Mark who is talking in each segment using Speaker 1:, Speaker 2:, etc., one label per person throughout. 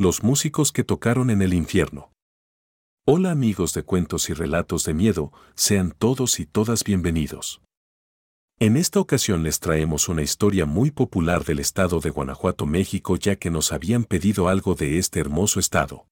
Speaker 1: Los músicos que tocaron en el infierno. Hola amigos de cuentos y relatos de miedo, sean todos y todas bienvenidos. En esta ocasión les traemos una historia muy popular del estado de Guanajuato, México, ya que nos habían pedido algo de este hermoso estado.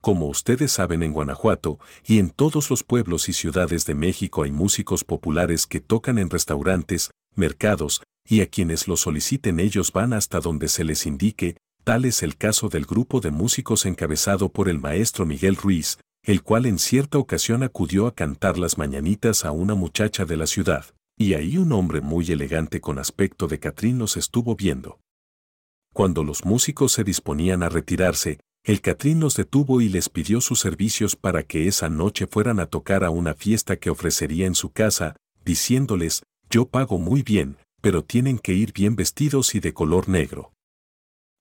Speaker 1: Como ustedes saben en Guanajuato y en todos los pueblos y ciudades de México hay músicos populares que tocan en restaurantes, mercados, y a quienes lo soliciten ellos van hasta donde se les indique, tal es el caso del grupo de músicos encabezado por el maestro Miguel Ruiz, el cual en cierta ocasión acudió a cantar las mañanitas a una muchacha de la ciudad, y ahí un hombre muy elegante con aspecto de Catrín los estuvo viendo. Cuando los músicos se disponían a retirarse, el Catrín los detuvo y les pidió sus servicios para que esa noche fueran a tocar a una fiesta que ofrecería en su casa, diciéndoles, yo pago muy bien, pero tienen que ir bien vestidos y de color negro.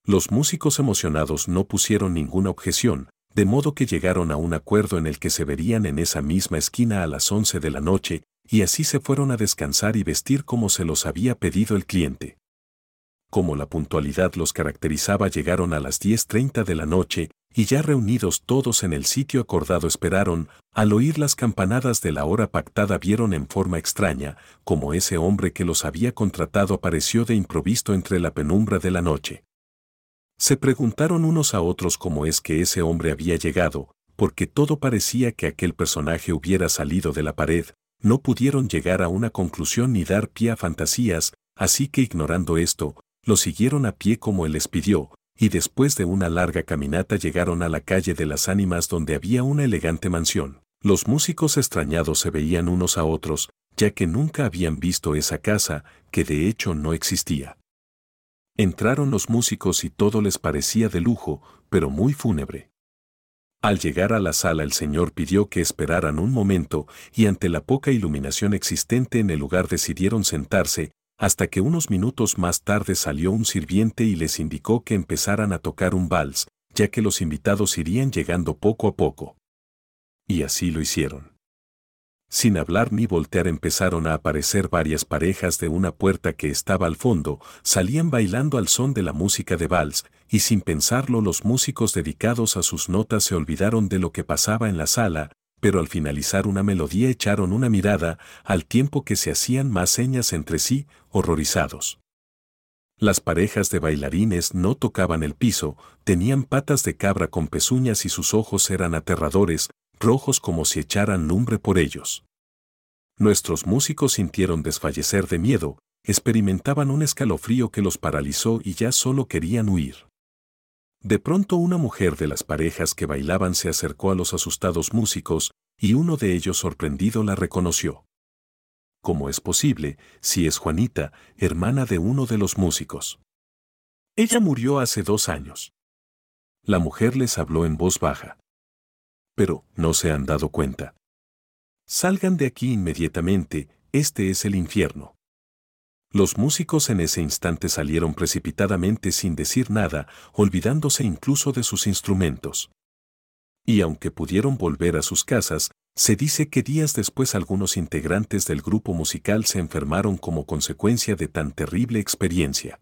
Speaker 1: Los músicos emocionados no pusieron ninguna objeción, de modo que llegaron a un acuerdo en el que se verían en esa misma esquina a las 11 de la noche, y así se fueron a descansar y vestir como se los había pedido el cliente como la puntualidad los caracterizaba llegaron a las 10.30 de la noche, y ya reunidos todos en el sitio acordado esperaron, al oír las campanadas de la hora pactada vieron en forma extraña, como ese hombre que los había contratado apareció de improviso entre la penumbra de la noche. Se preguntaron unos a otros cómo es que ese hombre había llegado, porque todo parecía que aquel personaje hubiera salido de la pared, no pudieron llegar a una conclusión ni dar pie a fantasías, así que ignorando esto, lo siguieron a pie como él les pidió, y después de una larga caminata llegaron a la calle de las ánimas donde había una elegante mansión. Los músicos extrañados se veían unos a otros, ya que nunca habían visto esa casa, que de hecho no existía. Entraron los músicos y todo les parecía de lujo, pero muy fúnebre. Al llegar a la sala el señor pidió que esperaran un momento y ante la poca iluminación existente en el lugar decidieron sentarse, hasta que unos minutos más tarde salió un sirviente y les indicó que empezaran a tocar un vals, ya que los invitados irían llegando poco a poco. Y así lo hicieron. Sin hablar ni voltear empezaron a aparecer varias parejas de una puerta que estaba al fondo, salían bailando al son de la música de vals, y sin pensarlo los músicos dedicados a sus notas se olvidaron de lo que pasaba en la sala, pero al finalizar una melodía echaron una mirada, al tiempo que se hacían más señas entre sí, horrorizados. Las parejas de bailarines no tocaban el piso, tenían patas de cabra con pezuñas y sus ojos eran aterradores, rojos como si echaran lumbre por ellos. Nuestros músicos sintieron desfallecer de miedo, experimentaban un escalofrío que los paralizó y ya solo querían huir. De pronto una mujer de las parejas que bailaban se acercó a los asustados músicos, y uno de ellos sorprendido la reconoció. ¿Cómo es posible, si es Juanita, hermana de uno de los músicos? Ella murió hace dos años. La mujer les habló en voz baja. Pero, ¿no se han dado cuenta? Salgan de aquí inmediatamente, este es el infierno. Los músicos en ese instante salieron precipitadamente sin decir nada, olvidándose incluso de sus instrumentos. Y aunque pudieron volver a sus casas, se dice que días después algunos integrantes del grupo musical se enfermaron como consecuencia de tan terrible experiencia.